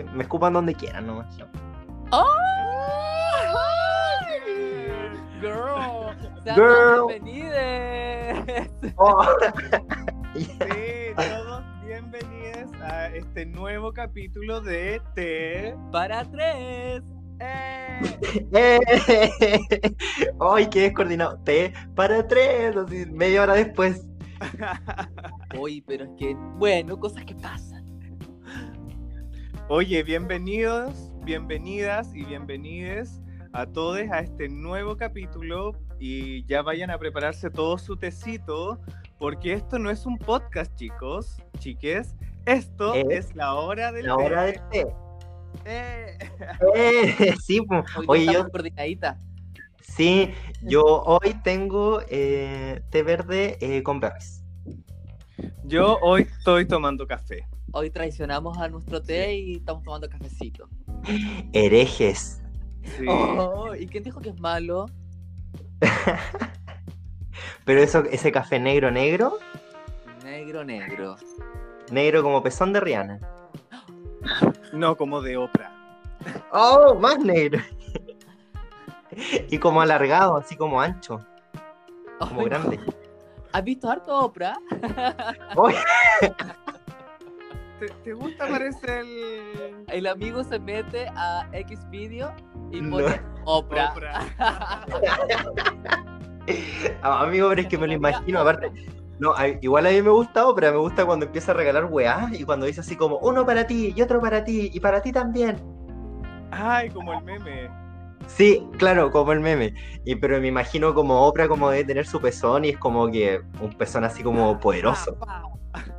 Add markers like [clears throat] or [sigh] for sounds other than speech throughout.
así, me escupan donde quieran nomás. ¡Oh! Girl, Girl. bienvenidos. [laughs] Oh. Sí, todos bienvenidos a este nuevo capítulo de T. Para tres. ¡Eh! [laughs] ¡Eh! ¡Ay, qué descoordinado! T para tres, media hora después. [laughs] Uy, pero es que, bueno, cosas que pasan. Oye, bienvenidos, bienvenidas y bienvenides a todos a este nuevo capítulo y ya vayan a prepararse todo su tecito porque esto no es un podcast, chicos, chiques. Esto Es es la hora del La té. hora del té. ¡Eh! [laughs] Eh, sí, po. Hoy Oye, estamos yo, coordinaditas. sí, yo hoy tengo eh, té verde eh, con berries. Yo hoy estoy tomando café. Hoy traicionamos a nuestro té y estamos tomando cafecito. Herejes. Sí. Oh, ¿Y quién dijo que es malo? [laughs] Pero eso, ese café negro, negro, Negro, negro. negro como pezón de Rihanna. [gasps] No como de Oprah. [laughs] ¡Oh! Más negro. y como alargado, así como ancho, como grande. ¿Has visto harto Oprah? [laughs] ¿Te, te gusta parece el El amigo se mete a X video y No. pone Oprah. Oprah? [laughs] Ah, amigo, pero es que me lo imagino, aparte. No, a- igual a mí me gusta Oprah, me gusta cuando empieza a regalar weá y cuando dice así como uno para ti y otro para ti y para ti también. Ay, como el meme. Sí, claro, como el meme. Y pero me imagino como Oprah como de tener su pezón y es como que un pezón así como poderoso.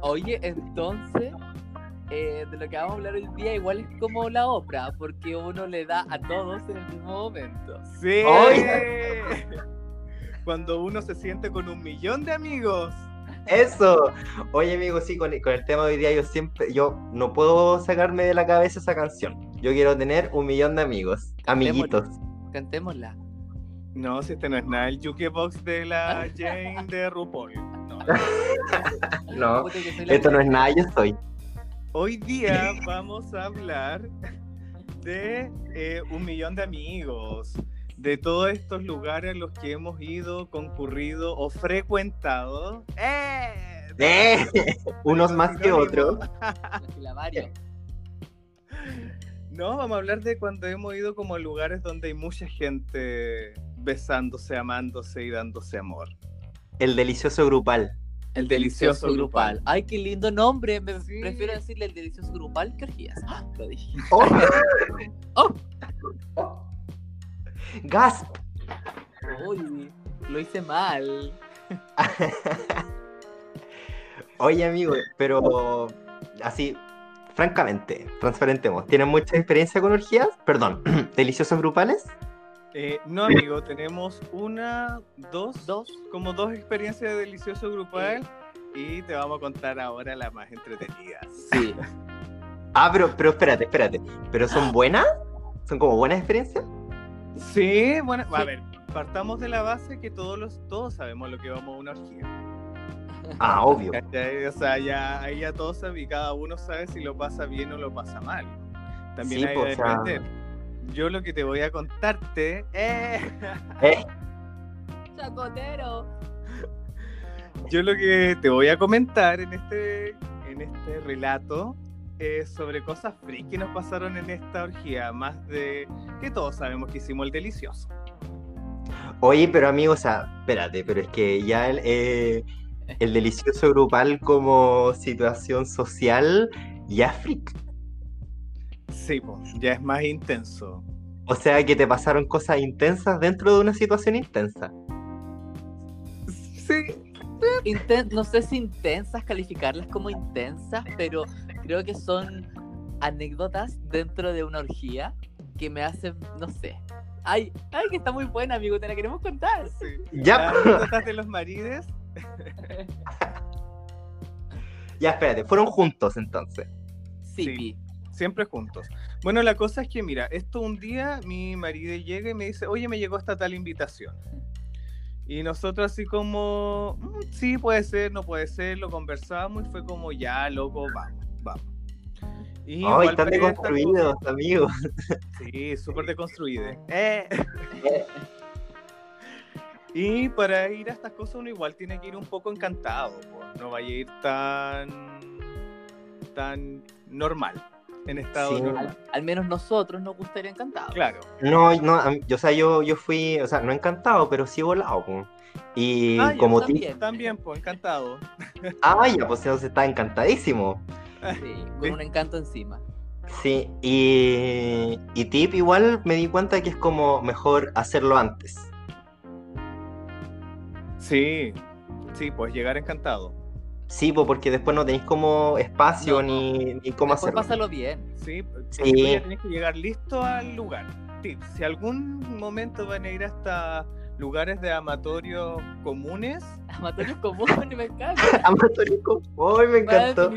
Oye, entonces, eh, de lo que vamos a hablar hoy día, igual es como la Oprah, porque uno le da a todos en el mismo momento. Sí. [laughs] Cuando uno se siente con un millón de amigos. Eso. Oye, amigo, sí, con, con el tema de hoy día yo siempre, yo no puedo sacarme de la cabeza esa canción. Yo quiero tener un millón de amigos, amiguitos. Cantémosla. No, si este no es nada el jukebox de la [laughs] Jane de RuPaul. No. [laughs] No, la esto no es nada, yo soy. Hoy día vamos a hablar de eh, un millón de amigos, de todos estos lugares a los que hemos ido, concurrido o frecuentado. ¡Eh! ¡Eh! [laughs] Unos más que otros. No, vamos a hablar de cuando hemos ido como a lugares donde hay mucha gente besándose, amándose y dándose amor. El delicioso grupal. El delicioso delicioso grupal. grupal. Ay, qué lindo nombre. Me Sí. prefiero decirle el delicioso grupal que orgías. Ah, lo dije. ¡Oh! [laughs] Oh. ¡Gasp! Uy, lo hice mal. [laughs] Oye, amigo, pero así, francamente, transparentemos. ¿Tienen mucha experiencia con orgías? Perdón, [clears throat] deliciosos grupales. Eh, no, amigo, tenemos una, dos, Dos. como dos experiencias de delicioso grupal y te vamos a contar ahora las más entretenidas. Sí. Ah, pero, pero espérate, espérate. ¿Pero son buenas? ¿Son como buenas experiencias? Sí, bueno, a ver, partamos de la base que todos los, todos sabemos lo que vamos a una orgía. Ah, [laughs] obvio. O sea, ya, ahí ya todos saben y cada uno sabe si lo pasa bien o lo pasa mal. También Sí, hay que o sea-. Yo lo que te voy a contarte eh, Eh, Chacotero. Yo lo que te voy a comentar en este, en este relato es sobre cosas freak que nos pasaron en esta orgía, más de que todos sabemos que hicimos el delicioso. Oye, pero amigo, o sea, espérate, pero es que ya el, eh, el delicioso grupal como situación social ya es freak. Sí, po, ya es más intenso. O sea, que te pasaron cosas intensas dentro de una situación intensa. Sí, Inten- no sé si intensas, calificarlas como intensas, pero creo que son anécdotas dentro de una orgía que me hacen, no sé. Ay, ay, que está muy buena, amigo, te la queremos contar. sí. Ya, Las anécdotas de los marides, [laughs] ya, espérate, fueron juntos entonces. Sí, Sí. Siempre juntos. Bueno, la cosa es que, mira, esto un día mi marido llega y me dice, oye, me llegó esta tal invitación. Y nosotros así como, "Mm, sí, puede ser, no puede ser, lo conversamos y fue como, ya, loco, vamos, vamos. Y igual están deconstruidos, amigos. Sí, súper deconstruido. Eh. [laughs] Y para ir a estas cosas uno igual tiene que ir un poco encantado, po. no vaya a ir tan tan normal, en estado Sí. normal. Al, al menos nosotros nos gustaría encantado. Claro. No, no, yo, o sea, yo, yo fui, o sea, no encantado, pero sí volado. Y Ah, como también. tip, También, pues, encantado. [laughs] ah, ya, pues entonces está encantadísimo. Sí, con un encanto encima. Sí, y, y tip igual me di cuenta que es como mejor hacerlo antes. Sí, sí, pues llegar encantado. Sí, po, porque después no tenéis como espacio No, ni, ni cómo Después hacerlo. pásalo bien. Sí, Sí. tienes que llegar listo al lugar. Tips, si algún momento van a ir hasta lugares de amatorios comunes, [laughs] Amatorios comunes, me encanta. [laughs] Amatorico. ¡Ay, me encantó!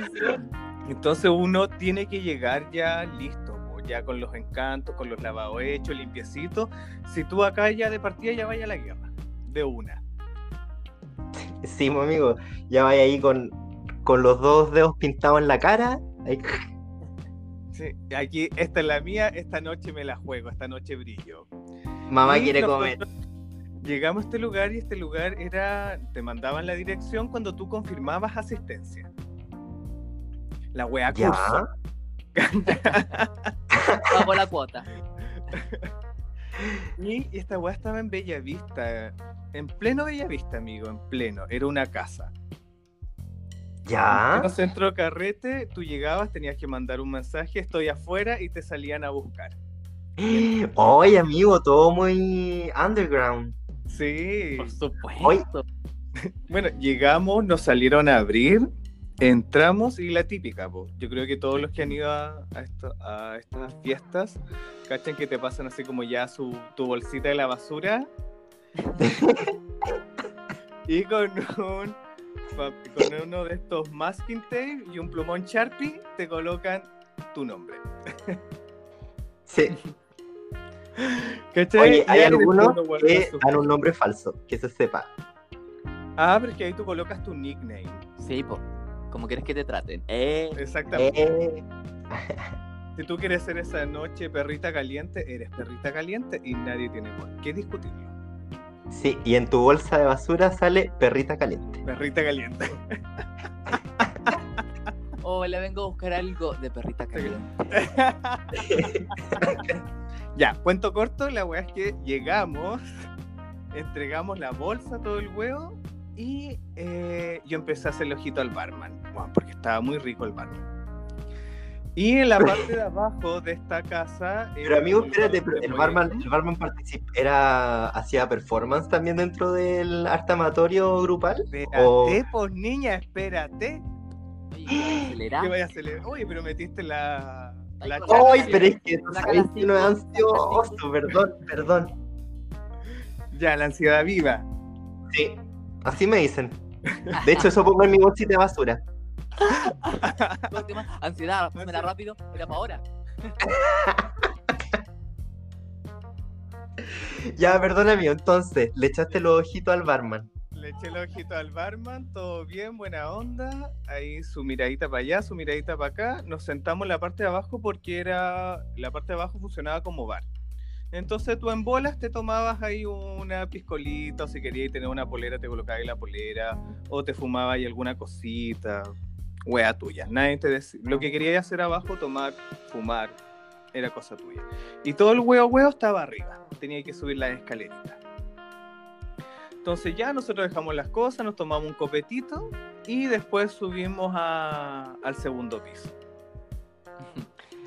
entonces uno tiene que llegar ya listo, ya con los encantos, con los lavados hechos, limpiecitos. Si tú acá ya de partida ya vaya a la guerra, de una. [laughs] Sí, mi amigo, ya vaya ahí con, con los dos dedos pintados en la cara. ahí- Sí, aquí, esta es la mía, esta noche me la juego, esta noche brillo. Mamá Y quiere comer. Llegamos a este lugar y este lugar era, te mandaban la dirección cuando tú confirmabas asistencia. La wea Ya. curso. [laughs] [laughs] Pago la cuota. Y esta weá estaba en Bellavista, en pleno Bellavista, amigo, en pleno. Era una casa. Ya. En el centro carrete, tú llegabas, tenías que mandar un mensaje, estoy afuera, y te salían a buscar. [gasps] Oye, amigo, todo muy underground. Sí. Por supuesto. Hoy- [laughs] Bueno, llegamos, nos salieron a abrir, entramos y la típica, po. yo creo que todos los que han ido a, a esto- a estas fiestas, cachan que te pasan así como ya su, tu bolsita de la basura [laughs] y con un con uno de estos masking tape y un plumón Sharpie te colocan tu nombre. [laughs] Sí. ¿Cachai? Oye, hay algunos que dan un nombre falso, que se sepa. Ah, pero es que ahí tú colocas tu nickname. Sí, po. Como quieres que te traten. Eh. Exactamente. Eh, [laughs] Si tú quieres ser esa noche perrita caliente, eres perrita caliente y nadie tiene por qué discutirlo. sí, y en tu bolsa de basura sale perrita caliente. Perrita caliente. [laughs] O le vengo a buscar algo de perrita caliente. [laughs] ya, cuento corto, la weá es que llegamos, entregamos la bolsa, todo el huevo, y eh, yo empecé a hacer el ojito al barman, bueno, porque estaba muy rico el barman. Y en la parte de abajo de esta casa. Pero era amigo, espérate, pero el barman, el barman particip- era hacía performance también dentro del arte amatorio grupal. Espérate, o- pues niña, espérate. Oye, ¿qué vaya a acelerar. Oye, pero metiste la. Ay, la. ¡Ay, pero es que uno es ansioso! Perdón, perdón. Ya, la ansiedad viva. Sí, así me dicen. De hecho, eso pongo en mi bolsita de basura. [laughs] Ansiedad, pónmela rápido, era para ahora. [laughs] Ya, perdón, amigo. Entonces, le echaste los ojitos al barman. Le eché el ojito al barman, todo bien, buena onda. Ahí su miradita para allá, su miradita para acá. Nos sentamos en la parte de abajo porque era. La parte de abajo funcionaba como bar. Entonces tú en bolas te tomabas ahí una piscolita, o si querías tener una polera, te colocabas ahí la polera, o te fumabas ahí alguna cosita, wea tuya. Nadie te. Lo que querías hacer abajo, tomar, fumar, era cosa tuya. Y todo el huevo huevo estaba arriba. Tenía que subir las escaleritas. Entonces ya nosotros dejamos las cosas, nos tomamos un copetito y después subimos a- al segundo piso.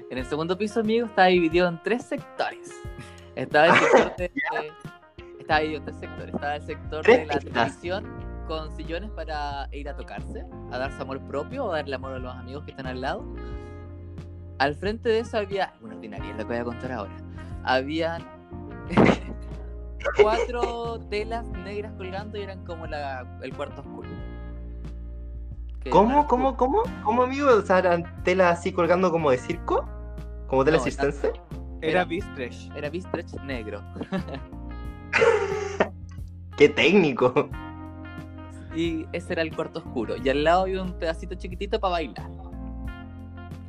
En el segundo piso, amigo, estaba dividido en tres sectores. Estaba el sector [laughs] de. estaba dividido en tres sectores. Estaba el sector de la televisión con sillones para ir a tocarse, a darse amor propio o darle amor a los amigos que están al lado. Al frente de eso había. Una ordinaria, es lo que voy a contar ahora. Habían. [laughs] cuatro telas negras colgando y eran como la, el cuarto oscuro. ¿Cómo, eran- cómo, cómo? ¿Cómo, amigo? O sea, eran telas así colgando como de circo. ¿Como tela No, circense? Era Era- Bistresh. Era Bistrech negro. [laughs] ¡Qué técnico! Y ese era el cuarto oscuro. Y al lado había un pedacito chiquitito para bailar.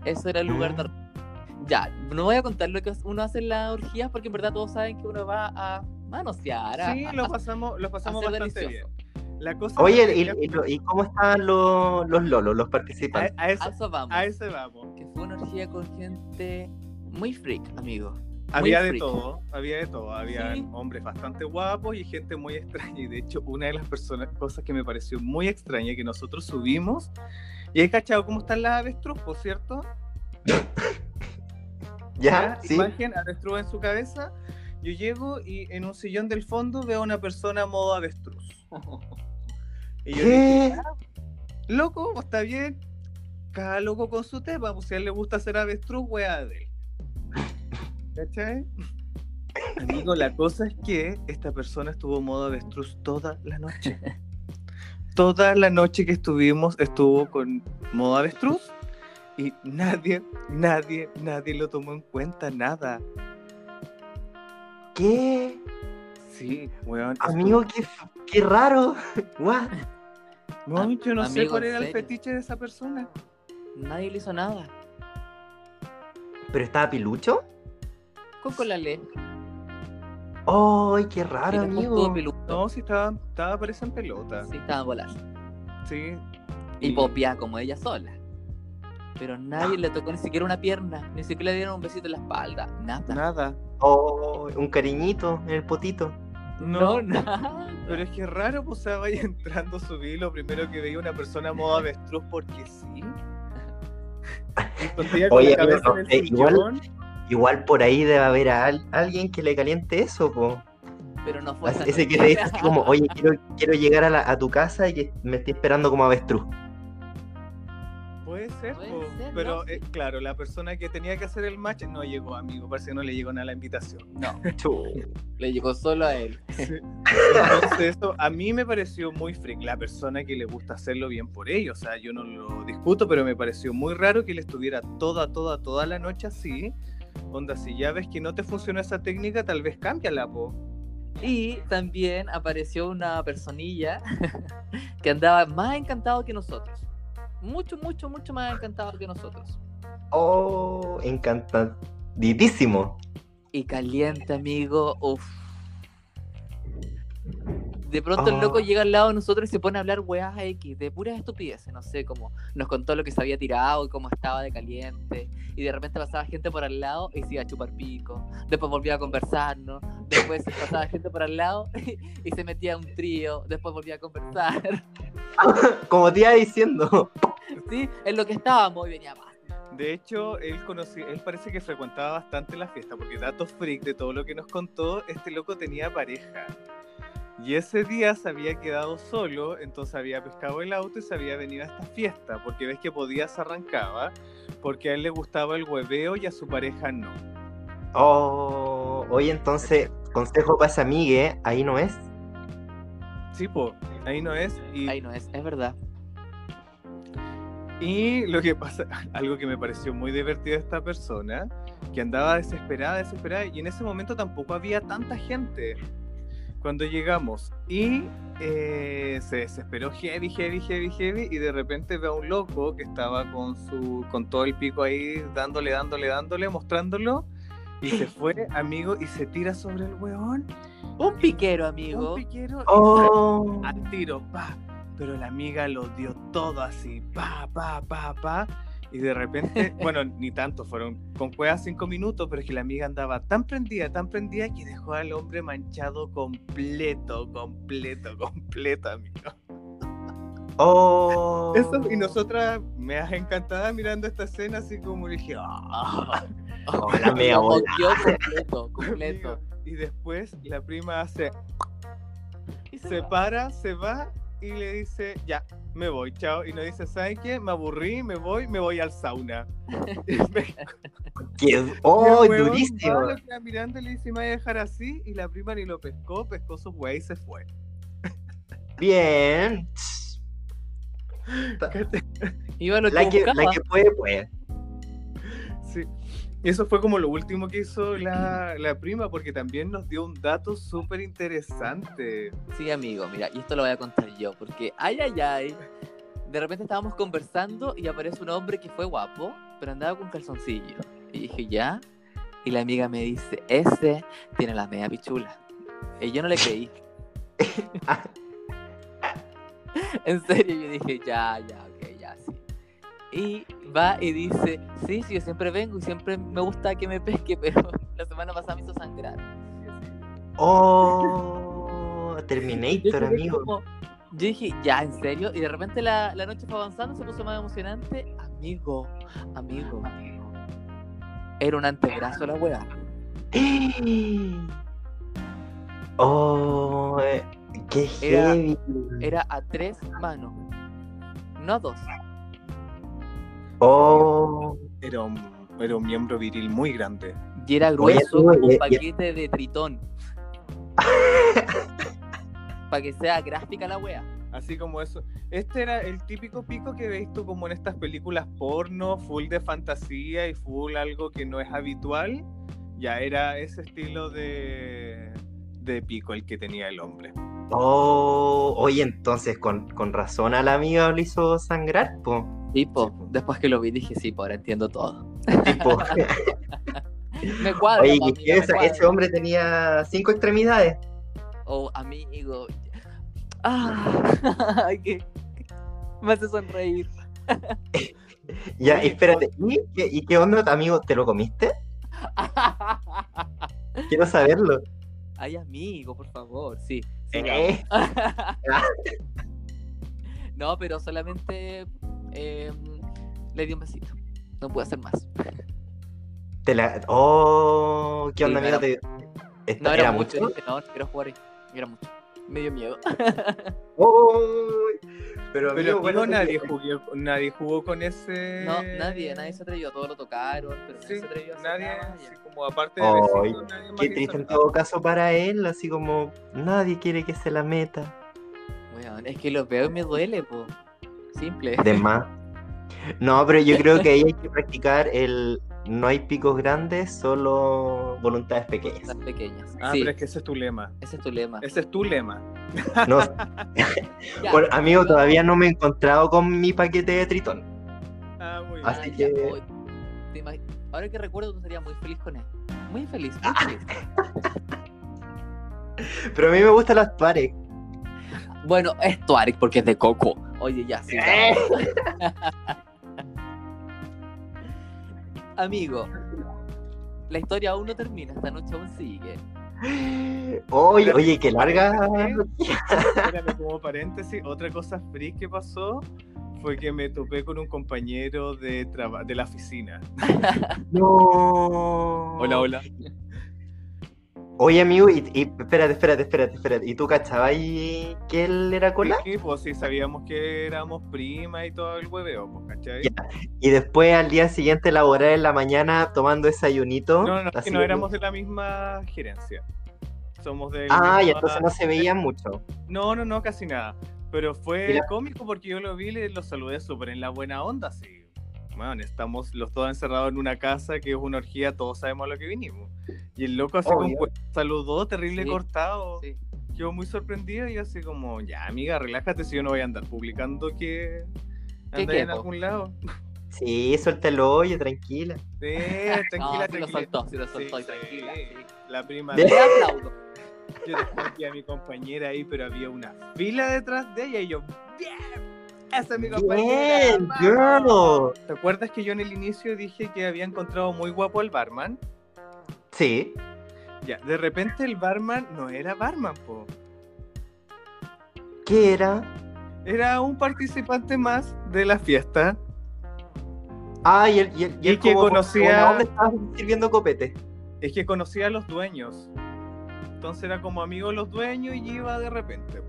Eso era el lugar de... Mm. Ya, no voy a contar lo que uno hace en las orgías porque en verdad todos saben que uno va a manosear. a- Sí, a- lo pasamos, lo pasamos bastante delicioso. bien. La cosa Oye, ¿y, que- y y cómo estaban los, los lolos, los a, participantes? a eso, A eso vamos. a ese vamos. Que fue una orgía con gente muy freak, amigo. Había de freak. todo, había de todo. Había Sí. hombres bastante guapos y gente muy extraña. Y de hecho, una de las personas, cosas que me pareció muy extraña que nosotros subimos. Y he cachado cómo están las avestruz, por cierto. [laughs] ¿Ya? ¿Sí? Imagen, avestruz en su cabeza. Yo llego y en un sillón del fondo veo a una persona modo avestruz. [laughs] Y yo dije, ¿Qué? loco, está bien. Cada loco con su tema. Pues si a él le gusta hacer avestruz, wea de él. [laughs] ¿Cachai? Amigo, la cosa es que esta persona estuvo modo avestruz toda la noche. [laughs] Toda la noche que estuvimos estuvo con modo avestruz y nadie, nadie, nadie lo tomó en cuenta, nada. ¿Qué? Sí, weón. Amigo, qué, qué raro. [laughs] What? No, yo no sé cuál ¿en era el fetiche de esa persona. Nadie le hizo nada. ¿Pero estaba pilucho? Coco la le. ¡Ay, qué raro, Y amigo! No, sí estaba, estaba parece en pelota. Sí, estaba volando. Sí. Y popía como ella sola. Pero nadie le tocó ni siquiera una pierna, ni siquiera le dieron un besito en la espalda, nada. Nada. ¡Oh, un cariñito en el potito! No, nada. Pero es que es raro, pues, o sea, vaya [laughs] entrando a subir, lo primero que veía una persona modo avestruz porque sí. Oye, amigo, eh, igual-. Igual por ahí debe haber a al- alguien que le caliente eso, po. Pero no fue Ese que te dice así como, oye, quiero, quiero llegar a, la- a tu casa y que me esté esperando como avestruz. Ser, po, ser, pero no, sí. eh, claro, la persona que tenía que hacer el match no llegó, amigo. Parece que no le llegó nada la invitación. No, le llegó solo a él. Entonces, eso a mí me pareció muy freak. La persona que le gusta hacerlo bien por ello. O sea, yo no lo discuto, pero me pareció muy raro que él estuviera toda, toda, toda la noche así. Onda, si ya ves que no te funciona esa técnica, tal vez cámbiala, po. Y también apareció una personilla [laughs] que andaba más encantado que nosotros. Mucho, mucho, mucho más encantado que nosotros. Oh, encantadísimo. Y caliente, amigo. Uf. De pronto el loco llega al lado de nosotros y se pone a hablar weas X, de puras estupideces, no sé, como nos contó lo que se había tirado y cómo estaba de caliente. Y de repente pasaba gente por al lado y se iba a chupar pico. Después volvía a conversarnos. Después pasaba gente por al lado [laughs] y se metía a un trío. Después volvía a conversar. [laughs] Como te iba diciendo. Sí, en lo que estábamos y venía más. De hecho, él conocí, él parece que frecuentaba bastante la fiesta, porque datos freak de todo lo que nos contó, este loco tenía pareja. Y ese día se había quedado solo, entonces había pescado el auto y se había venido a esta fiesta, porque ves que podía se arrancaba, porque a él le gustaba el hueveo y a su pareja no. Oh, oye, entonces, consejo para esa amigue, ahí no es. Sí, po, ahí no es. Y, Ahí no es, es verdad. y lo que pasa, [laughs] algo que me pareció muy divertido de esta persona, que andaba desesperada, desesperada, y en ese momento tampoco había tanta gente. Cuando llegamos y eh, se desesperó heavy, heavy, heavy, heavy y de repente ve a un loco que estaba con su con todo el pico ahí dándole, dándole, dándole, mostrándolo y se [laughs] fue, amigo, y se tira sobre el weón. Un piquero, amigo. Un piquero Oh, al tiro, pa. Pero la amiga lo dio todo así, pa, pa, pa, pa. Y de repente, [laughs] bueno, ni tanto, fueron con cuevas cinco minutos, pero es que la amiga andaba tan prendida, tan prendida que dejó al hombre manchado completo, completo, [laughs] completo, amigo. oh. Eso, y nosotras me has encantada mirando esta escena así como dije, "Ah". Oh, la mea Lo [laughs] bola. moqueó completo, completo. Amigo, Y después la prima hace, Y se va. para, se va y le dice, ya, me voy, chao. Y nos dice, ¿saben qué? Me aburrí, me voy, me voy al sauna. [laughs] Que- oh, [laughs] durísimo. va, lo queda mirando y le dice, me voy a dejar así. Y la prima ni lo pescó, pescó sus weas y se fue. Bien. [laughs] Iba lo que La que, la que puede, puede. Sí. Y eso fue como lo último que hizo la, la prima, porque también nos dio un dato súper interesante. Sí, amigo, mira, y esto lo voy a contar yo, porque ay, ay, ay, de repente estábamos conversando y aparece un hombre que fue guapo, pero andaba con calzoncillo. Y dije, ¿ya? Y la amiga me dice, ese tiene la media pichula. Y yo no le creí. [laughs] [laughs] en serio, yo dije, ya, ya. Y va y dice, sí, sí, yo siempre vengo y siempre me gusta que me pesque, [laughs] pero la semana pasada me hizo sangrar. Oh, Terminator, amigo. como- yo dije, ya, ¿en serio? Y de repente la, la noche fue avanzando, se puso más emocionante. Amigo, amigo, amigo. Era un antebrazo la wea. [gasps] Oh, eh, qué Era- heavy. Era a tres manos, no a dos. Oh, Era un, era un miembro viril muy grande. Y era grueso como un paquete de tritón. [laughs] Para que sea gráfica la wea. Así como eso. Este era el típico pico que veis tú como en estas películas porno, full de fantasía y full algo que no es habitual. Ya era ese estilo de, de pico el que tenía el hombre. Oh, oye, entonces con, con razón a la amiga lo hizo sangrar, po. Sí, po. después que lo vi dije, sí, pues ahora entiendo todo. Tipo, [laughs] Me cuadra, oye, po, ¿y amiga, qué me cuadra. ese hombre tenía cinco extremidades. Oh, amigo. Ah, [laughs] que me hace sonreír. [laughs] Ya, Oye, espérate, ¿y qué, y qué onda, amigo? ¿Te lo comiste? Quiero saberlo. Ay, amigo, por favor, sí. Sí, Eh, [laughs] No, pero solamente eh, le di un besito. No pude hacer más. te la... Oh, ¿qué Sí, onda, amigo? era- Te- ¿Esto No era, era mucho. mucho? dije, no, no quiero jugar ahí. Era mucho. Me dio miedo. [laughs] Oh, pero, Pero amigo, bueno, nadie, jugó, nadie jugó con ese. No, nadie, nadie se atrevió. Todos lo tocaron, pero nadie Sí, se atrevió a hacer nadie, nada, así como aparte de nadie más Qué triste en todo caso para él, así como nadie quiere que se la meta. Weón, es que lo veo y me duele, po. Simple. De más. No, pero yo creo que ahí hay que [laughs] practicar el no hay picos grandes, solo voluntades pequeñas. Las pequeñas. Ah, sí, pero es que ese es tu lema. ese es tu lema. Ese es tu lema. No, [laughs] [laughs] Ya, bueno, amigo, todavía no me he encontrado con mi paquete de tritón. Ah, muy bien. Ah, Así ya, que- imag- Ahora que recuerdo, tú serías muy feliz con él. Muy feliz, Ah. muy feliz. [laughs] Pero a mí me gustan las pares. Bueno, es Tuareg porque es de Coco. Oye, ya, sí. Eh. Amigo, la historia aún no termina, esta noche aún sigue. Oye, oye, qué larga. Espérame, como paréntesis, otra cosa freak que pasó fue que me topé con un compañero de, traba- de la oficina. [laughs] No. hola. Oye, amigo, y, y espérate, espérate, espérate, espérate. ¿Y tú cachabas ahí que él era cola? Sí, pues sí, sabíamos que éramos prima y todo el hueveo, pues, ¿cachai? Ya. Y después al día siguiente laborar en la mañana tomando desayunito. No, no, es que no éramos de la misma gerencia. Somos de. Ah, y entonces no se veían mucho. No, no, no, casi nada. Pero Y fue la- cómico porque yo lo vi y lo saludé súper en la buena onda, así. Estamos los dos encerrados en una casa que es una orgía, todos sabemos a lo que vinimos. Y el loco así Obvio. como saludó, terrible Sí, cortado. Sí. Quedó muy sorprendido y yo así como, ya amiga, relájate si yo no voy a andar publicando que ¿Qué andáis en algún lado. Sí, suelta el hoyo, tranquila. Sí, [laughs] No, tranquila, sí lo soltó, sí lo Sí, soltó, y tranquila. sí. La prima Le aplaudo. yo después vi a mi compañera ahí, pero había una fila detrás de ella y yo, ¡bien! Esa es mi compañera. Bien, vamos". girl. ¿Te acuerdas que yo en el inicio dije que había encontrado muy guapo al barman? Sí. Ya, de repente el barman no era barman, po. ¿Qué era? Era un participante más de la fiesta. Ah, y él, y él, y Y él que como, conocía- como estaba sirviendo copete. Es que conocía a los dueños. Entonces era como amigo de los dueños y iba de repente.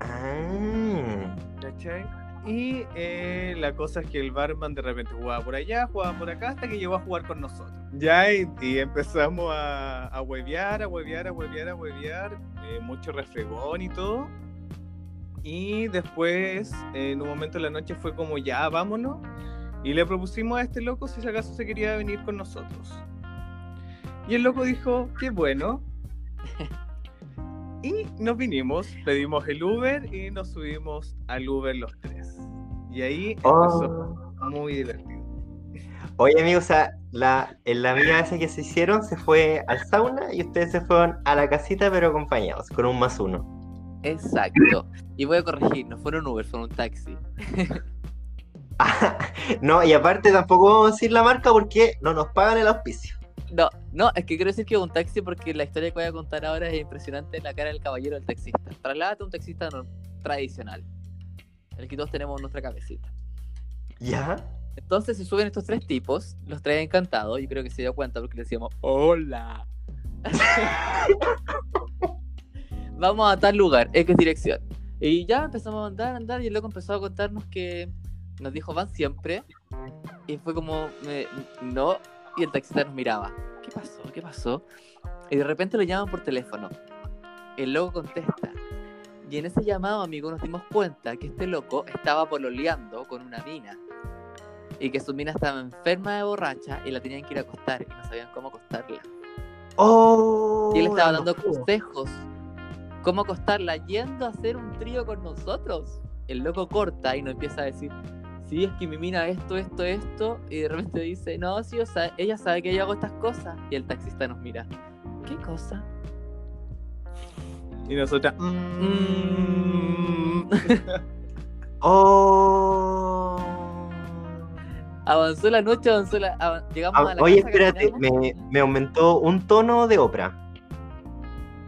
Ah. ¿Cachai? Y eh, la cosa es que el barman de repente jugaba por allá, jugaba por acá, hasta que llegó a jugar con nosotros. Ya, y, y empezamos a, a huevear, a huevear, a huevear, a huevear, eh, mucho refregón y todo. Y después, en un momento de la noche, fue como, ya, vámonos. Y le propusimos a este loco si acaso se quería venir con nosotros. Y el loco dijo, qué bueno. [laughs] Y nos vinimos, pedimos el Uber y nos subimos al Uber los tres. Y ahí empezó Oh. muy divertido. Oye, amigos, o sea, la, en la amiga esa que se hicieron se fue al sauna y ustedes se fueron a la casita, pero acompañados, con un más uno. Exacto. Y voy a corregir, no fueron Uber, fueron un taxi. [laughs] no, y aparte tampoco vamos a decir la marca porque no nos pagan el auspicio. No, no, es que quiero decir que un taxi porque la historia que voy a contar ahora es impresionante la cara del caballero del taxista. Trasládate a un taxista no- tradicional. El que todos tenemos en nuestra cabecita. ¿Ya? Entonces se suben estos tres tipos, los trae encantados, yo creo que se dio cuenta porque le decíamos, hola. [laughs] Vamos a tal lugar, X dirección. Y ya empezamos a andar, andar, y loco empezó a contarnos que nos dijo van siempre. Y fue como, me- no, y el taxista nos miraba. ¿Qué pasó? ¿Qué pasó? Y de repente lo llaman por teléfono. El loco contesta. Y en ese llamado, amigo, nos dimos cuenta que este loco estaba pololeando con una mina. Y que su mina estaba enferma de borracha y la tenían que ir a acostar y no sabían cómo acostarla. ¡Oh! Y él estaba dando consejos. ¿Cómo acostarla? Yendo a hacer un trío con nosotros. El loco corta y nos empieza a decir, sí, es que mi mina esto, esto, esto. Y de repente dice, no, sí, o sea, ella sabe que yo hago estas cosas. Y el taxista nos mira, ¿qué cosa? Y nosotras. mm. [laughs] ¡Oh! Avanzó la noche, avanzó la... avan- Llegamos a Ah, la Oye, casa, espérate, me, me aumentó un tono de ópera.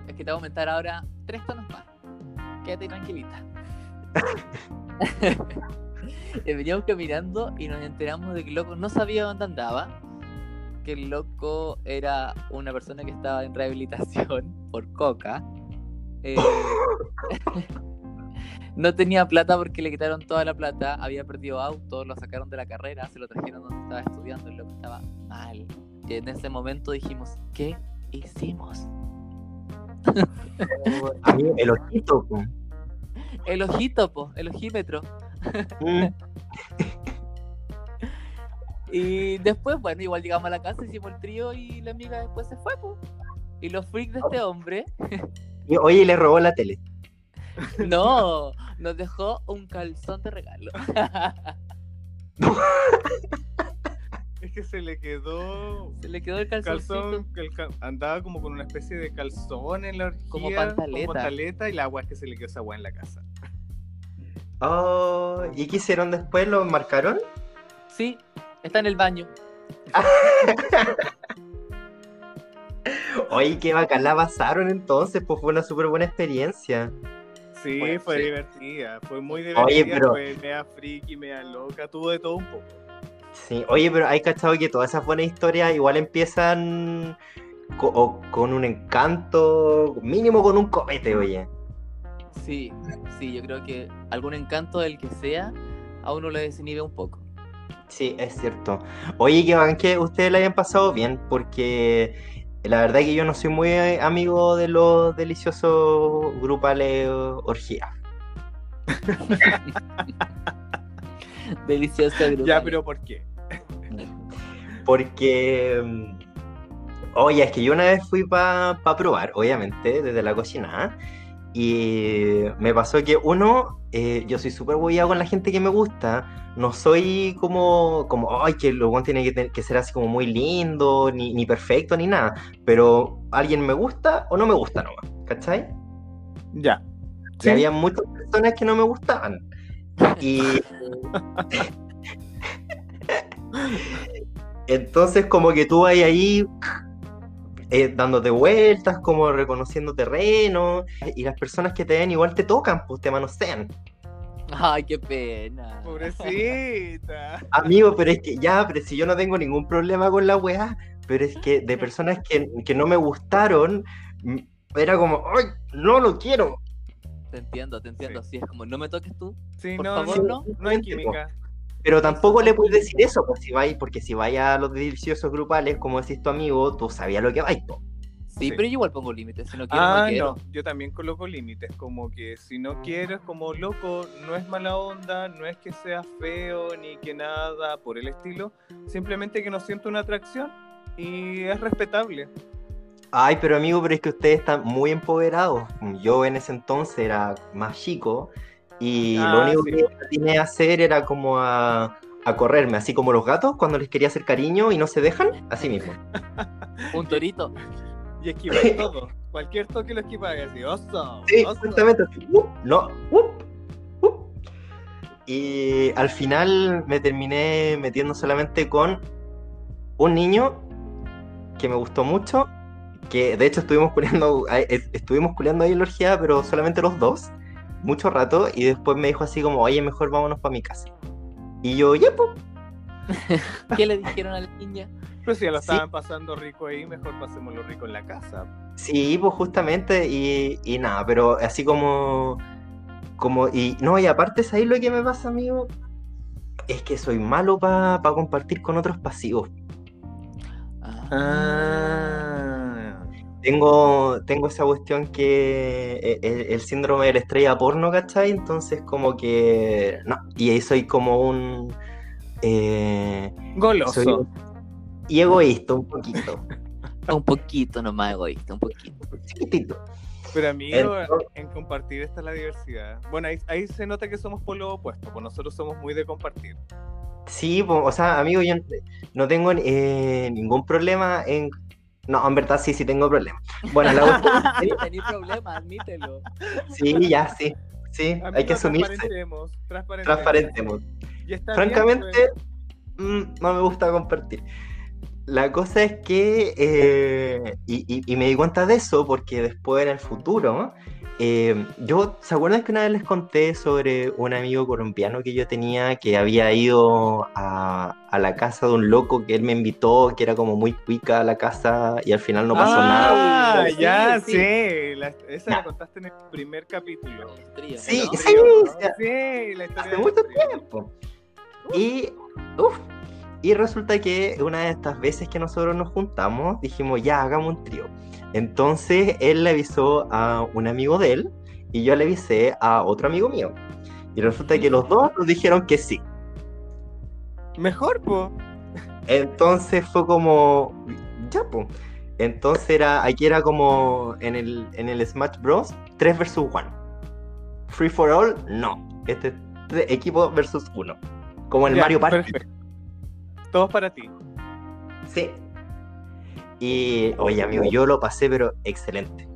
Es que te voy a aumentar ahora tres tonos más. Quédate tranquilita. [laughs] [laughs] Y veníamos caminando y nos enteramos de que el loco no sabía dónde andaba. Que el loco era una persona que estaba en rehabilitación [laughs] por coca. Eh, [laughs] no tenía plata porque le quitaron toda la plata. Había perdido auto, lo sacaron de la carrera, se lo trajeron donde estaba estudiando. El loco estaba mal. Y en ese momento dijimos, ¿qué hicimos? El ojito. po. El ojito, po, el ojímetro. Mm. [laughs] Y después, bueno, igual llegamos a la casa, hicimos el trío y la amiga después se fue, po. Y los freaks de este hombre, [laughs] Y, Oye, le robó la tele. [laughs] no, nos dejó un calzón de regalo. Es que se le quedó. Se le quedó el. Calzón, andaba como con una especie de calzón en la orgía, Como pantaleta. pantaleta, y la agua es que se le quedó esa agua en la casa. Oh, ¿y qué hicieron después? ¿Lo marcaron? Sí, está en el baño. [laughs] Oye, qué bacán la pasaron entonces, pues fue una súper buena experiencia. Sí, Bueno, fue sí. divertida, fue muy divertida, Oye, pero- fue mea friki, mea loca, tuvo de todo un poco. Sí, oye, pero hay cachado que todas esas buenas historias igual empiezan co- o con un encanto, mínimo con un comete, oye. Sí, sí, yo creo que algún encanto del que sea, a uno le desinhibe un poco. Sí, es cierto. Oye, que bacán que ustedes la hayan pasado bien, porque la verdad que yo no soy muy eh, amigo de los deliciosos grupales orgías. [laughs] Delicioso grupo. Ya, pero ¿por qué? Porque, mm, oye, es que yo una vez fui para probar, obviamente, desde la cocina. Y me pasó que uno, eh, yo soy súper hueviado con la gente que me gusta. No soy como, como ay, que el tiene que, ser así como muy lindo, ni, ni perfecto, ni nada. Pero alguien me gusta o no me gusta nomás, ¿cachai? Ya. Y había muchas personas que no me gustaban. Y. [laughs] [laughs] Entonces, como que tú vas ahí eh, dándote vueltas, como reconociendo terreno, y las personas que te ven igual te tocan, pues te manosean. Ay, qué pena. Pobrecita. Amigo, pero es que ya, pero si yo no tengo ningún problema con la weá, pero es que de [laughs] personas que, que no me gustaron, era como, ¡ay, no lo quiero! Te entiendo, te entiendo. Así es como, no me toques tú. Sí, Por no, favor, no, no. no hay química. Pero tampoco le puedes decir eso, pues si vais, porque si vaya a los deliciosos grupales, como decís tu amigo, tú sabías lo que vais. Sí, Sí. pero yo igual pongo límites. Si no quiero, Ah, no quiero. no, yo también coloco límites, como que si no quieres, como loco, no es mala onda, no es que sea feo ni que nada por el estilo, simplemente que no siento una atracción y es respetable. Ay, pero amigo, pero es que ustedes están muy empoderados. Yo en ese entonces era más chico Y Ah, lo único sí. que tenía a hacer era como a, a correrme, así como los gatos cuando les quería hacer cariño y no se dejan, así mismo. [laughs] Un torito. Y esquivar [laughs] todo. Cualquier toque lo esquiva y así, oso, Sí, oso. justamente así. ¡up! no, ¡up! ¡up! Y al final me terminé metiendo solamente con un niño que me gustó mucho, que de hecho estuvimos culeando, ahí- [laughs] es- estuvimos culeando ahí en la orgía, pero solamente los dos, mucho rato, y después me dijo así como, oye, mejor vámonos para mi casa. Y yo, ya, pues, [laughs] ¿Qué le dijeron a la niña? Pero si ya lo Sí. estaban pasando rico ahí, mejor pasémoslo rico en la casa. Sí, pues justamente, y, y nada, pero así como, como, y no, y aparte, ¿sabes lo que me pasa, amigo? Es que soy malo para compartir con otros pasivos. Ah. Tengo, tengo esa cuestión que eh, el, el síndrome de la estrella porno, ¿cachai? Entonces como que, no, y ahí soy como un... eh, Goloso. soy- y egoísta un poquito, [laughs] Un poquito nomás egoísta, un poquito. chiquitito. Pero amigo, en compartir está la diversidad. Bueno, ahí, ahí se nota que somos polo opuesto, pues nosotros somos muy de compartir. Sí, po, o sea, amigo, yo no tengo eh, ningún problema en... No, en verdad sí, sí tengo problemas. Bueno, la Sí, [laughs] tenés problemas, admítelo. sí, ya, sí, sí, hay que asumirse, Transparentemos, transparentemos. transparentemos. Y está bien, Francamente, pues. mm, no me gusta compartir. La cosa es que, eh, y, y- y me di cuenta de eso porque después en el futuro, eh, yo, ¿se acuerdan que una vez les conté sobre un amigo colombiano que yo tenía que había ido a, a la casa de un loco que él me invitó, que era como muy cuica la casa y al final no pasó nada? Ah, ya, sí. sí. la- esa Ya. la contaste en el primer capítulo. Trío, Sí, ¿no? sí, sí. La historia Hace mucho trío. tiempo. Y, uf, y resulta que una de estas veces que nosotros nos juntamos, dijimos, ya, hagamos un trío. Entonces él le avisó a un amigo de él y yo le avisé a otro amigo mío. Y resulta que los dos nos dijeron que sí. Mejor, po. Entonces fue como, ya, pues. Entonces era, aquí era como en el, en el Smash Bros. 3 versus 1. Free for all, no. Este es tres equipo versus 1. Como en Ya, Mario Party. perfecto. Todos para ti. Sí. Y, oye, amigo, yo lo pasé, pero excelente.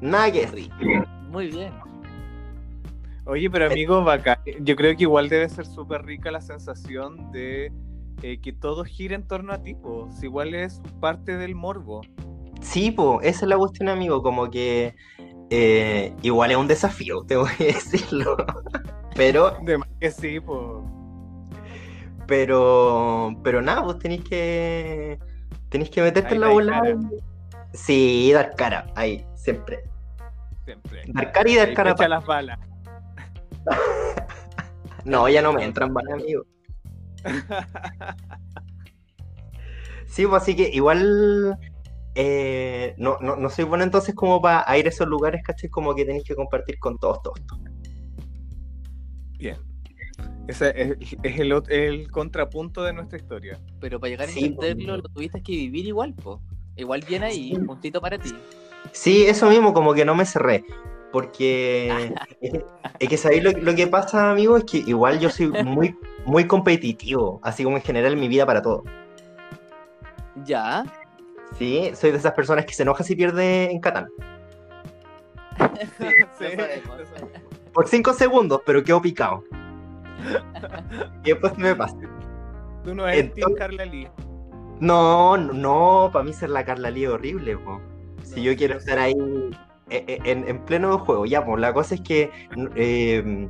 Nada que decir. Muy bien. Oye, pero amigo, bacán. Yo creo que igual debe ser súper rica la sensación de eh, que todo gira en torno a ti, po. Si igual es parte del morbo. Sí, po, esa es la cuestión, amigo. Como que eh, igual es un desafío, [laughs] tengo que decirlo. Pero, De más que sí, po. pero, pero nada, vos tenéis que. Tenéis que meterte en la bola. y- Sí, dar cara, ahí, siempre. Siempre. Dar cara y dar cara fecha pa- las balas. [laughs] No, ya no me entran mal, amigo. [laughs] Sí, pues así que igual eh, no, no, no soy bueno entonces como para ir a esos lugares, ¿cachai? Como que tenéis que compartir con todos, todos, todos. Bien. Ese es, es el, contrapunto de nuestra historia. Pero para llegar a Sí, entenderlo, lo tuviste que vivir igual, po. Igual bien ahí, Sí. puntito para ti. Sí, eso mismo, como que no me cerré. Porque [laughs] es que, es que ¿sabéis lo, lo que pasa, amigo? Es que igual yo soy muy, muy competitivo, así como en general en mi vida para todo. Ya. Sí, soy de esas personas que se enoja si pierde en Catán. [laughs] Sí, Sí. Por cinco segundos, pero quedo picado. Y después me pasa. Tú no eres Entonces- Team Carla Lee. No, no, no, para mí ser la Carla Lee es horrible, po. Si No, yo quiero estar sé. ahí eh, eh, en, en pleno juego, ya, pues la cosa es que eh,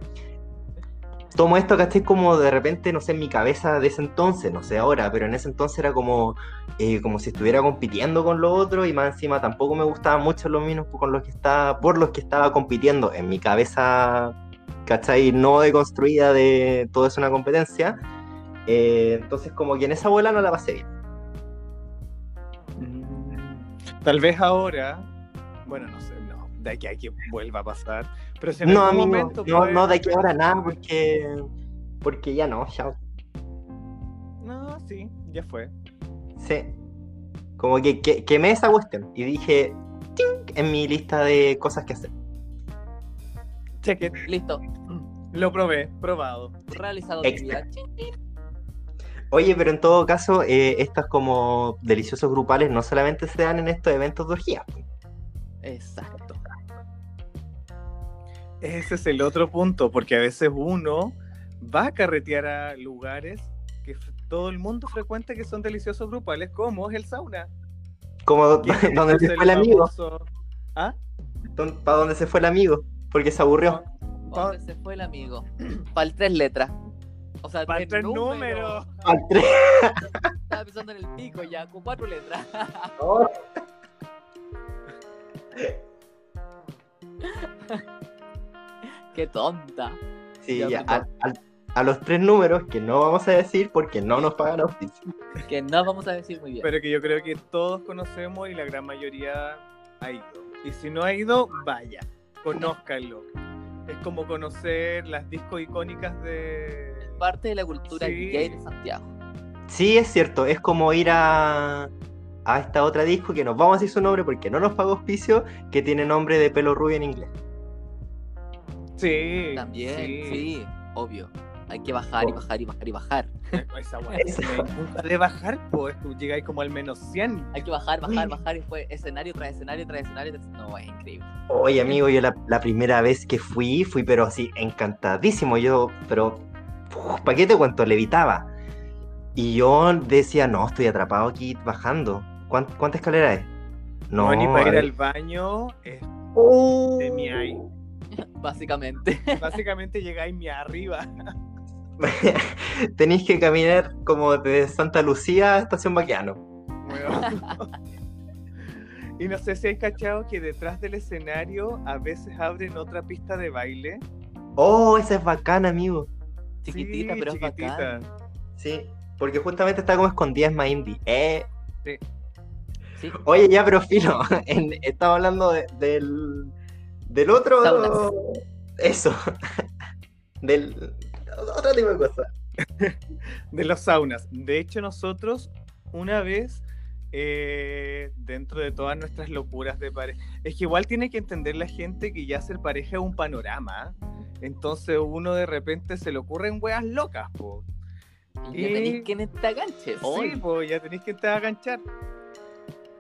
tomo esto, ¿cachai? Como de repente, no sé, en mi cabeza de ese entonces, no sé ahora, pero en ese entonces era como, eh, como si estuviera compitiendo con lo otro y más encima tampoco me gustaban mucho los mismos con los que estaba, por los que estaba compitiendo en mi cabeza, ¿cachai? No deconstruida de todo es una competencia. Eh, entonces como que en esa abuela no la pasé bien. Mm, Tal vez ahora, bueno, no sé, no, de aquí a que vuelva a pasar. Pero si en No, algún amigo, momento no, puede- no de aquí ahora nada, porque, porque ya no, ya, No, sí, ya fue. sí. Como que, que quemé esa cuestión y dije, ¡ting! en mi lista de cosas que hacer. Check it. Listo. Lo probé, probado. Realizado. Oye, pero en todo caso, eh, estos como deliciosos grupales no solamente se dan en estos eventos de orgía. Exacto. Ese es el otro punto, porque a veces uno va a carretear a lugares que todo el mundo frecuenta que son deliciosos grupales, como es el sauna. Como [laughs] donde es se fue el amigo. famoso- ¿Ah? Para donde se fue el amigo. Porque se aburrió. ¿Dónde se fue el amigo? [clears throat] Para el tres letras. O sea, Para tres tres números. Al tres. Estaba pensando en el pico ya, con cuatro letras. [laughs] Qué tonta. Sí, Ya, ya, perdón. al- al- a los tres números que no vamos a decir porque no nos pagan auspicio. Que no vamos a decir muy bien. Pero que yo creo que todos conocemos y la gran mayoría ha ido. Y si no ha ido, vaya, conózcanlo. Es como conocer las discos icónicas de... Parte de la cultura Sí. gay de Santiago. Sí, es cierto, es como ir a, a esta otra disco que nos vamos a decir su nombre porque no nos pagó auspicio, que tiene nombre de pelo rubio en inglés. Sí, También, sí. sí, obvio. Hay que bajar y bajar y bajar y bajar. Esa nunca de bajar, pues llegáis como al menos 100. Hay que bajar, bajar, bajar y después escenario tras escenario tras escenario. tras- No, es increíble. Oye, amigo, yo la, la primera vez que fui, fui pero así, encantadísimo. Yo, pero, ¿para qué te cuento? Levitaba. Y yo decía, no, estoy atrapado aquí bajando. ¿Cuán- ¿Cuánta escalera es? No, No, ni para ir al baño es Oh. de mi ahí. [laughs] Básicamente. Básicamente llegáis mi arriba. [laughs] [laughs] Tenéis que caminar como de Santa Lucía a Estación Baquiano. [laughs] y no sé si hay cachado que detrás del escenario a veces abren otra pista de baile. Oh, esa es bacana, amigo. Chiquitita, Sí, pero es chiquitita. bacán. Sí, porque justamente está como escondida, es más indie. Eh, Sí. Oye, ya, pero filo, [laughs] en- estaba hablando de- del, del otro. Saunas. Eso. del otro tipo de cosas. [laughs] de los saunas. De hecho, nosotros una vez, eh, dentro de todas nuestras locuras de pareja, es que igual tiene que entender la gente que ya ser pareja es un panorama. Entonces uno de repente se le ocurren weas locas, po. Y ya Y- tenéis quien te aganche. Hoy. Sí, pues ya tenéis que aganchar.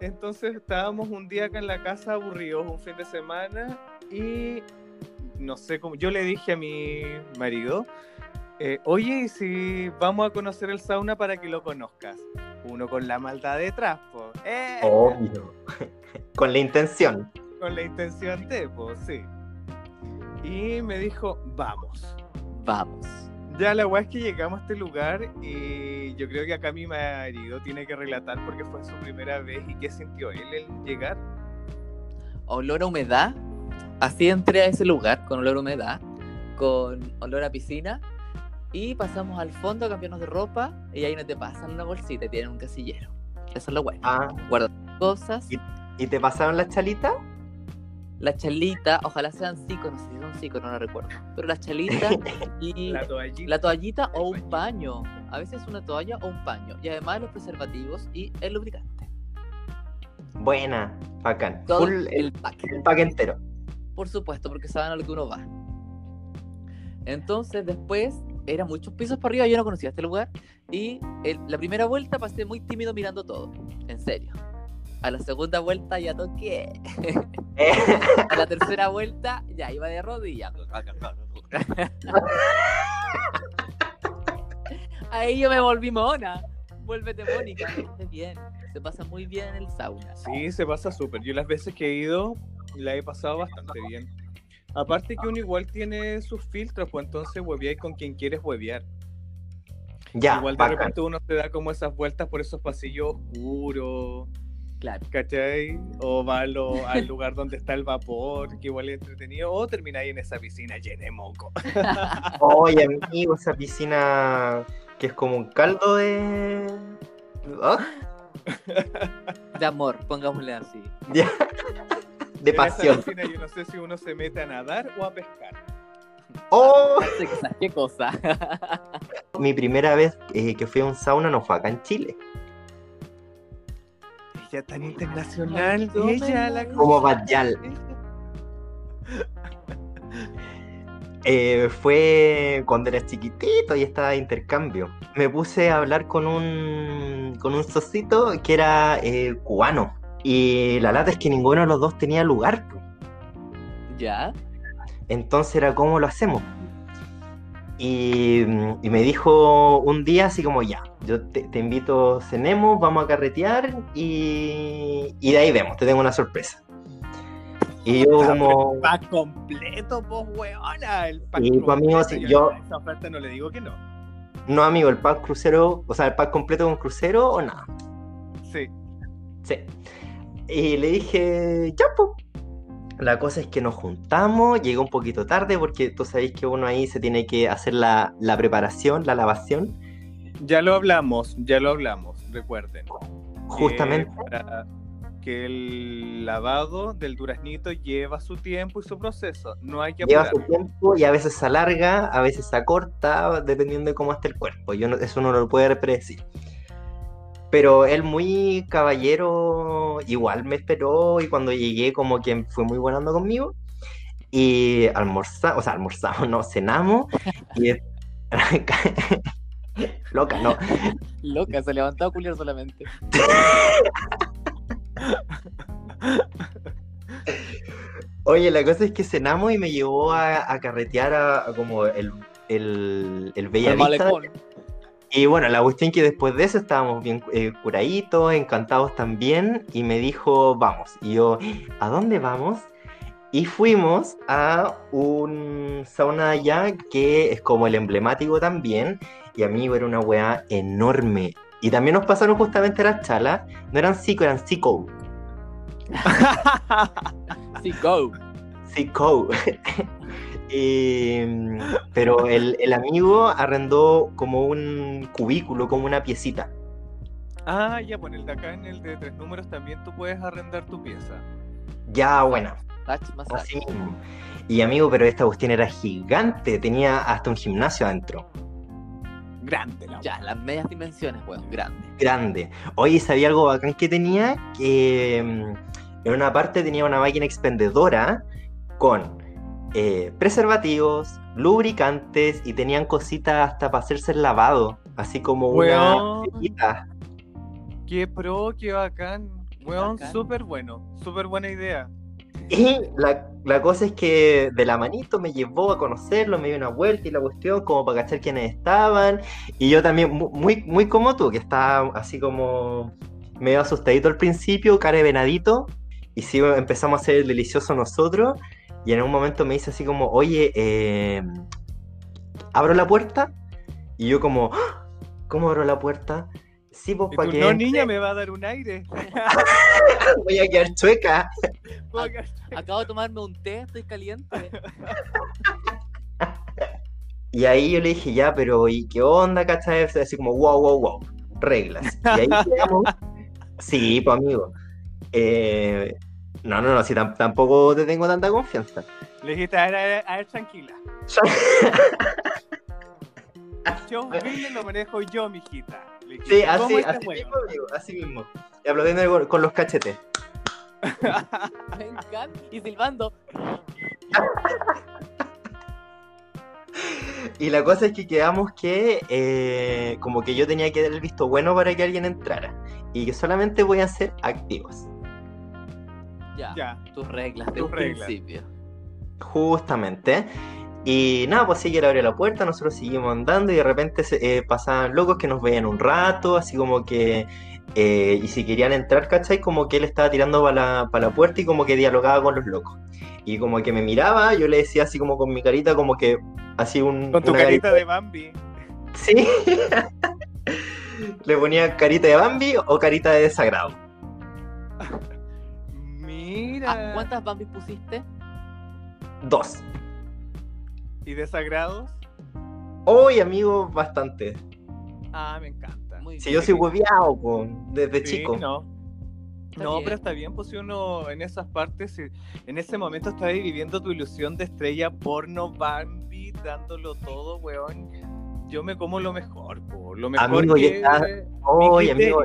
Entonces estábamos un día acá en la casa aburridos, un fin de semana, y no sé cómo. Yo le dije a mi marido, eh, oye, ¿y si vamos a conocer el sauna para que lo conozcas? Uno con la maldad detrás, pues. ¡Eh! Obvio. [laughs] Con la intención. Con la intención de, pues, sí. Y me dijo, vamos. Vamos. Ya la weá es que llegamos a este lugar y yo creo que acá mi marido tiene que relatar porque fue su primera vez y qué sintió él al llegar. Olor a humedad. Así entré a ese lugar con olor a humedad, con olor a piscina. Y pasamos al fondo a cambiarnos de ropa. Y ahí no te pasan una bolsita, tienen un casillero. Eso es lo bueno. Ah, Guardan cosas. ¿Y- ¿y te pasaron las chalitas? La chalita, ojalá sean cinco, no sé si son cinco, no lo recuerdo. Pero la chalita [laughs] y La toallita. la toallita o un paño. A veces una toalla o un paño. Y además los preservativos y el lubricante. Buena, bacán. Todo Full el pack. el pack entero. Por supuesto, porque saben a lo que uno va. Entonces, después, eran muchos pisos para arriba, yo no conocía este lugar. Y el- la primera vuelta pasé muy tímido mirando todo, en serio. A la segunda vuelta ya toqué. [laughs] A la tercera vuelta ya iba de rodillas. Ahí yo me volví mona. Vuélvete Mónica, bien. Se pasa muy bien en el sauna. Sí, se pasa súper. Yo las veces que he ido la he pasado bastante bien. Aparte que uno igual tiene sus filtros, pues entonces hueveáis con quien quieres huevear. ya, igual de bacán. repente uno se da como esas vueltas por esos pasillos oscuros, Claro. ¿cachai? O va a lo- [laughs] al lugar donde está el vapor, que igual es entretenido, o termináis en esa piscina llena de moco. [laughs] Oye, amigo, esa piscina que es como un caldo de. ¿Ah? De amor, pongámosle así. Ya. [laughs] De En esa pasión. piscina yo no sé si uno se mete a nadar o a pescar. ¡Oh! ¿Qué cosa? [laughs] Mi primera vez eh, que fui a un sauna no fue acá en Chile. Ella tan internacional, Ay, ella la. Como Badial. [laughs] eh, fue cuando era chiquitito y estaba de intercambio. Me puse a hablar con un, con un socito que era eh, cubano. Y la lata es que ninguno de los dos tenía lugar. ¿Ya? Entonces era, ¿cómo lo hacemos? Y, y me dijo un día así como, ya, yo te, te invito, cenemos, vamos a carretear y, y de ahí vemos, te tengo una sorpresa. Y yo como... El pack completo, pues, weona. El pack Y, pues, amigo, si yo- a Esa oferta no le digo que no. No, amigo, el pack crucero, o sea, el pack completo con crucero o nada. Sí. Sí. Y le dije, ya, pues. La cosa es que nos juntamos, llegó un poquito tarde porque tú sabéis que uno ahí se tiene que hacer la, la preparación, la lavación. Ya lo hablamos, ya lo hablamos, recuerden. Justamente. Que, para- que el lavado del duraznito lleva su tiempo y su proceso. No hay que Lleva su tiempo y a veces se alarga, a veces se acorta, dependiendo de cómo esté el cuerpo. Yo no- eso no lo puede predecir. Pero él muy caballero, igual me esperó y cuando llegué como que fue muy buena onda conmigo. Y almorzamos, o sea, almorzamos, [laughs] no, cenamos. Y [laughs] Loca, no. Loca, se levantó a culiar solamente. Oye, la cosa es que cenamos y me llevó a, a carretear a, a como el, el, el Al Bellavista. malecón. Y bueno, la cuestión que después de eso estábamos bien eh, curaditos, encantados también, y me dijo, vamos. Y yo, ¿a dónde vamos? Y fuimos a un sauna allá que es como el emblemático también, y amigo, era una weá enorme. Y también nos pasaron justamente las chalas, no eran psico, eran psico. Go. Psico. Y, pero el, el amigo arrendó como un cubículo, como una piecita. ah, ya, bueno, el de acá en el de tres números también tú puedes arrendar tu pieza. Ya, bueno, así mismo. Y amigo, pero esta cuestión era gigante, tenía hasta un gimnasio adentro. Grande la Ya, las medias dimensiones, weón, grande. Grande. Oye, ¿sabía algo bacán que tenía? Que mm, en una parte tenía una máquina expendedora con eh, preservativos, lubricantes y tenían cositas hasta para hacerse el lavado. Así como una Weón. cosita. Qué pro, qué bacán. Weón, súper bueno. Súper buena idea. Y la, la cosa es que de la manito me llevó a conocerlo, me dio una vuelta y la cuestión, como para cachar quiénes estaban. Y yo también, mu- muy, muy como tú, que estaba así como medio asustadito al principio, cara de venadito. Y sí, empezamos a hacer el delicioso nosotros. Y en un momento me dice así como, oye, eh, ¿abro la puerta? Y yo como, "¡Ah! ¿cómo abro la puerta? Sí, pues para que no, entre, niña, me va a dar un aire. [laughs] voy a quedar chueca. [laughs] Quedar- Acabo de tomarme un té, estoy caliente. Y ahí yo le dije, ya, pero ¿y qué onda, cachai? Así como, wow, wow, wow, reglas. Y ahí quedamos. Sí, pues amigo. Eh, no, no, no, si tam- tampoco te tengo tanta confianza. Le dijiste, a ver, a ver, a ver, tranquila. [laughs] Yo Billy lo manejo yo, mijita. Dijiste, Sí, ¿cómo así, este así mismo, amigo, así mismo. Y aplaudiendo con, con los cachetes. [laughs] Me encanta. Y silbando. [laughs] Y la cosa es que quedamos que eh, como que yo tenía que dar el visto bueno para que alguien entrara. Y que solamente voy a ser activos. Ya. Ya. Tus reglas de Tus reglas. principio. Justamente. Y nada, pues sí que él abrió la puerta, nosotros seguimos andando y de repente se- eh, pasaban locos que nos veían un rato, así como que... eh, y si querían entrar, ¿cachai? Como que él estaba tirando para la, pa' la puerta y como que dialogaba con los locos. Y como que me miraba, yo le decía así como con mi carita, como que así un... Con tu una carita de Bambi. Sí. [laughs] le ponía carita de Bambi o carita de desagrado. [laughs] Mira. Ah, ¿Cuántas Bambis pusiste? Dos. ¿Y desagrados? Hoy, amigo, bastante. Ah, me encanta. Muy Si bien. yo soy hueveado, po, desde Sí, chico. no. Está No, bien. pero está bien, pues si uno en esas partes, en ese momento estás viviendo tu ilusión de estrella porno Bambi, dándolo todo, weón. Yo me como lo mejor, po. lo mejor Amigo, que... ya está. Oye, amigo,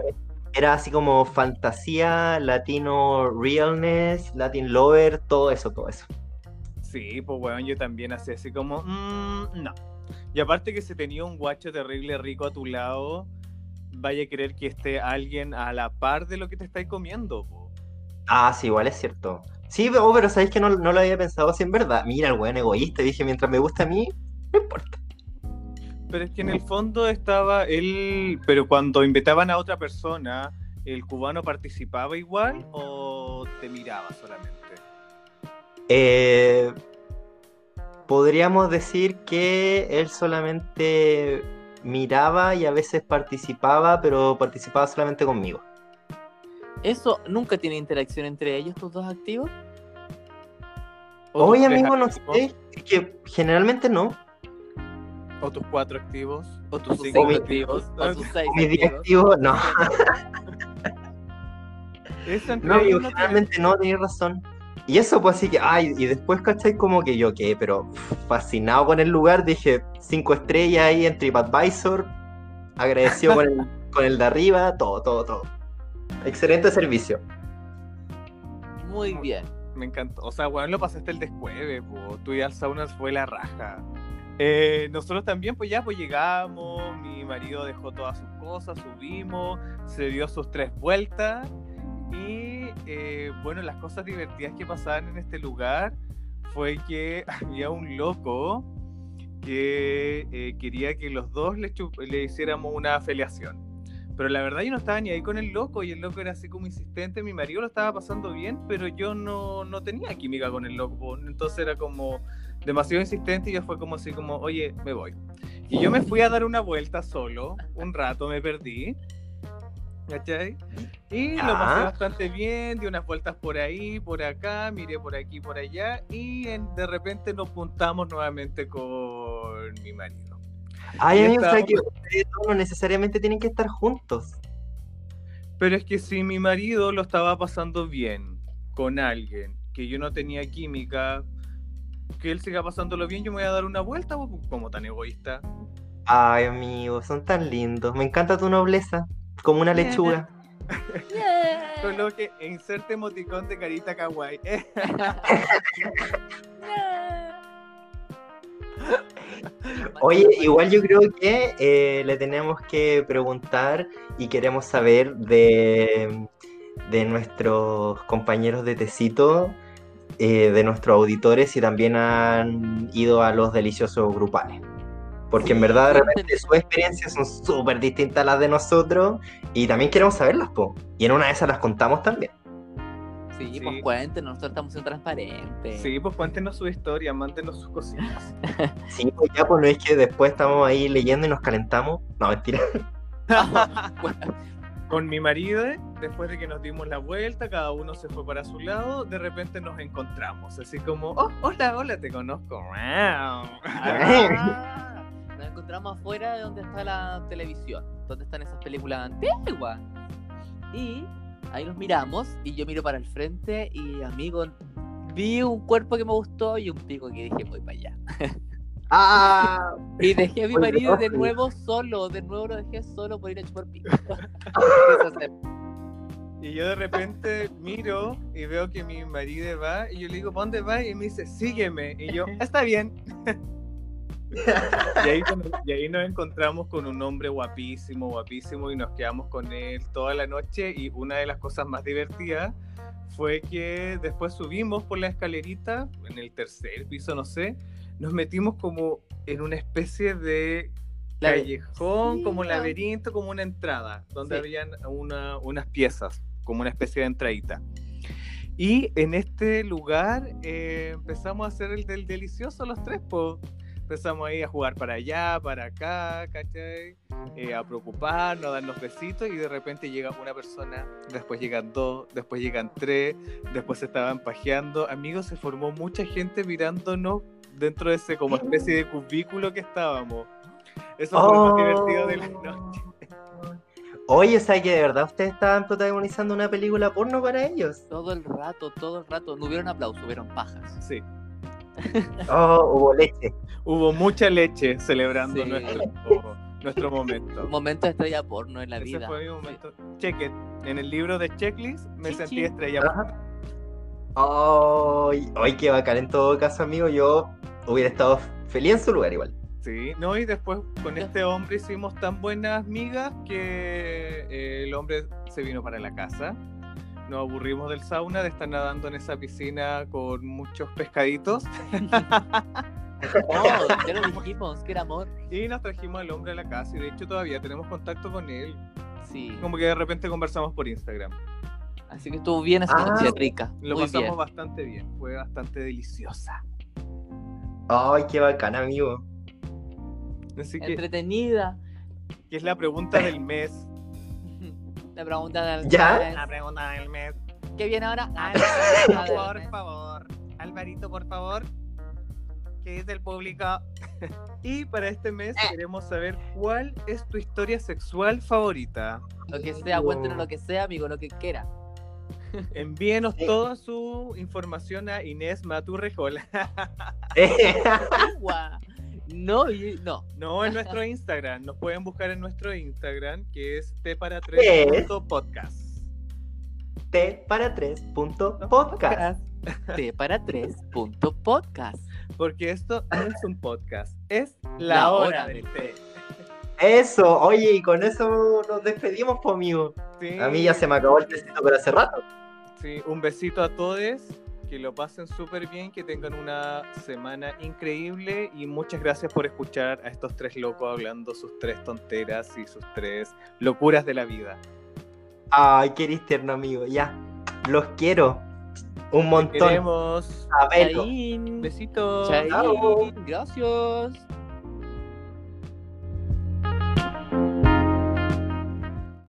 era así como fantasía, latino realness, latin lover, todo eso, todo eso. Sí, pues bueno, yo también hacía así como, "Mm, no. Y aparte que si tenía un guacho terrible rico a tu lado, vaya a querer que esté alguien a la par de lo que te estáis comiendo. po. Ah, sí, igual es cierto. Sí, pero, pero sabéis que no, no lo había pensado así en verdad. Mira, el weón egoísta. Dije, mientras me gusta a mí, no importa. Pero es que en el fondo estaba él, pero cuando invitaban a otra persona, ¿el cubano participaba igual o te miraba solamente? Eh, podríamos decir que él solamente miraba y a veces participaba, pero participaba solamente conmigo. ¿Eso nunca tiene interacción entre ellos, tus dos activos? ¿O tus Oye, tres amigo, no sé. Es que generalmente no. ¿O tus cuatro activos? ¿O tus cinco mi- activos? ¿O tus seis O mis días activos? activos, no. [laughs] No, ellos amigo, no tiene- generalmente no, tenías razón. Y eso, pues así que, ay, y después, ¿cachai? Como que yo quedé, pero fascinado con el lugar, dije, cinco estrellas ahí en TripAdvisor, agradecido [laughs] con el, con el de arriba, todo, todo, todo. Excelente servicio. Muy bien. Me encantó. O sea, bueno, lo pasaste el descueve, po. Tú y al sauna fue la raja. Eh, nosotros también, pues ya, pues llegamos, mi marido dejó todas sus cosas, subimos, se dio sus tres vueltas y eh, bueno, las cosas divertidas que pasaban en este lugar fue que [laughs] había un loco que eh, quería que los dos le, le hiciéramos una afiliación. Pero la verdad yo no estaba ni ahí con el loco y el loco era así como insistente, mi marido lo estaba pasando bien, pero yo no, no tenía química con el loco, entonces era como demasiado insistente y yo fue como así como, oye, me voy. Y yo me fui a dar una vuelta solo, un rato me perdí, ¿cachai? Y lo pasé Ya. bastante bien, di unas vueltas por ahí, por acá, miré por aquí, por allá y en- de repente nos juntamos nuevamente con mi marido. Ay, Y amigo, o sea estábamos- que ustedes no necesariamente tienen que estar juntos. Pero es que si mi marido lo estaba pasando bien con alguien que yo no tenía química, que él siga pasándolo bien, yo me voy a dar una vuelta, como tan egoísta. Ay, amigo, son tan lindos. Me encanta tu nobleza, como una lechuga. [laughs] Coloque inserte emoticón de carita kawaii. [laughs] Oye, igual yo creo que eh, le tenemos que preguntar y queremos saber de, de nuestros compañeros de Tecito, eh, de nuestros auditores, si también han ido a los deliciosos grupales. Porque en verdad de repente sus experiencias son súper distintas a las de nosotros y también queremos saberlas, po. Y en una de esas las contamos también. Sí, Sí. pues cuéntenos, nosotros estamos siendo transparentes. Sí, pues cuéntenos su historia, mántenos sus cositas. [laughs] Sí, pues ya, pues no es que después estamos ahí leyendo y nos calentamos. No, mentira. [laughs] Con mi marido, después de que nos dimos la vuelta, cada uno se fue para su lado, de repente nos encontramos, así como, oh, hola, hola, te conozco. [laughs] Nos encontramos afuera de donde está la televisión, donde están esas películas antiguas. Y ahí nos miramos y yo miro para el frente y amigo, vi un cuerpo que me gustó y un pico que dije voy para allá. [laughs] ¡Ah! Y dejé a mi marido de nuevo solo, de nuevo lo dejé solo por ir a chupar pico. [laughs] Y yo de repente miro y veo que mi marido va y yo le digo, ¿para dónde va? Y me dice, sígueme. Y yo, está bien. y, ahí, y ahí nos encontramos con un hombre guapísimo, guapísimo y nos quedamos con él toda la noche y una de las cosas más divertidas fue que después subimos por la escalerita, en el tercer piso, no sé, nos metimos como en una especie de callejón, Sí, como la- laberinto, como una entrada, donde Sí. habían una- unas piezas, como una especie de entradita. Y en este lugar eh, empezamos a hacer el del delicioso los tres, po. Empezamos ahí a jugar para allá, para acá, ¿cachai? Eh, a preocuparnos, a darnos besitos y de repente llega una persona, después llegan dos, después llegan tres, después se estaban pajeando. Amigos, se formó mucha gente mirándonos dentro de ese como especie de cubículo que estábamos. Eso fue lo más divertido de la noche. Oye, o sea que de verdad ustedes estaban protagonizando una película porno para ellos. Todo el rato, todo el rato. No hubieron aplausos, hubieron pajas. Sí. [laughs] Oh, hubo leche. Hubo mucha leche celebrando Sí. nuestro, [laughs] nuestro momento. Un momento de estrella porno en la Ese vida. fue mi momento. Check it. En el libro de checklist me sentí estrella. Ay, ay, qué bacán en todo caso, amigo. Yo hubiera estado feliz en su lugar igual. Sí, no, y después con este hombre hicimos tan buenas migas que eh, el hombre se vino para la casa. Nos aburrimos del sauna, de estar nadando en esa piscina con muchos pescaditos. No, [laughs] ya lo dijimos, que era amor. Y nos trajimos al hombre a la casa y de hecho todavía tenemos contacto con él. Sí. Como que de repente conversamos por Instagram. Así que estuvo bien esa Ah, noche rica. Lo Muy pasamos bien. bastante bien, fue bastante deliciosa. Ay, qué bacán, amigo. Así que, Entretenida. que es la pregunta del mes. [laughs] La pregunta del ¿Ya? La pregunta del mes. ¿Qué viene ahora? Ah, Alvarito, del por mes. favor. Alvarito, por favor. ¿Qué dice el público? [laughs] y para este mes queremos saber cuál es tu historia sexual favorita. Lo que sea, cuéntenos lo que sea, amigo, lo que quiera. Envíenos toda su información a Inés Maturrejola. [laughs] Agua. No, no. no en nuestro Instagram. Nos pueden buscar en nuestro Instagram, que es t para ¿Qué? 3 podcast. T para tres punto podcast. T para tres punto podcast. Porque esto no es un podcast, es la, La hora, hora del té. Eso, oye, y con eso nos despedimos, amigo. Sí. A mí ya se me acabó el tecito, pero hace rato. Sí, un besito a todos, que lo pasen súper bien, que tengan una semana increíble y muchas gracias por escuchar a estos tres locos hablando sus tres tonteras y sus tres locuras de la vida. Ay, qué tierno, amigo. Ya, los quiero. Un montón. Verlo. Chaín. Besitos. Gracias.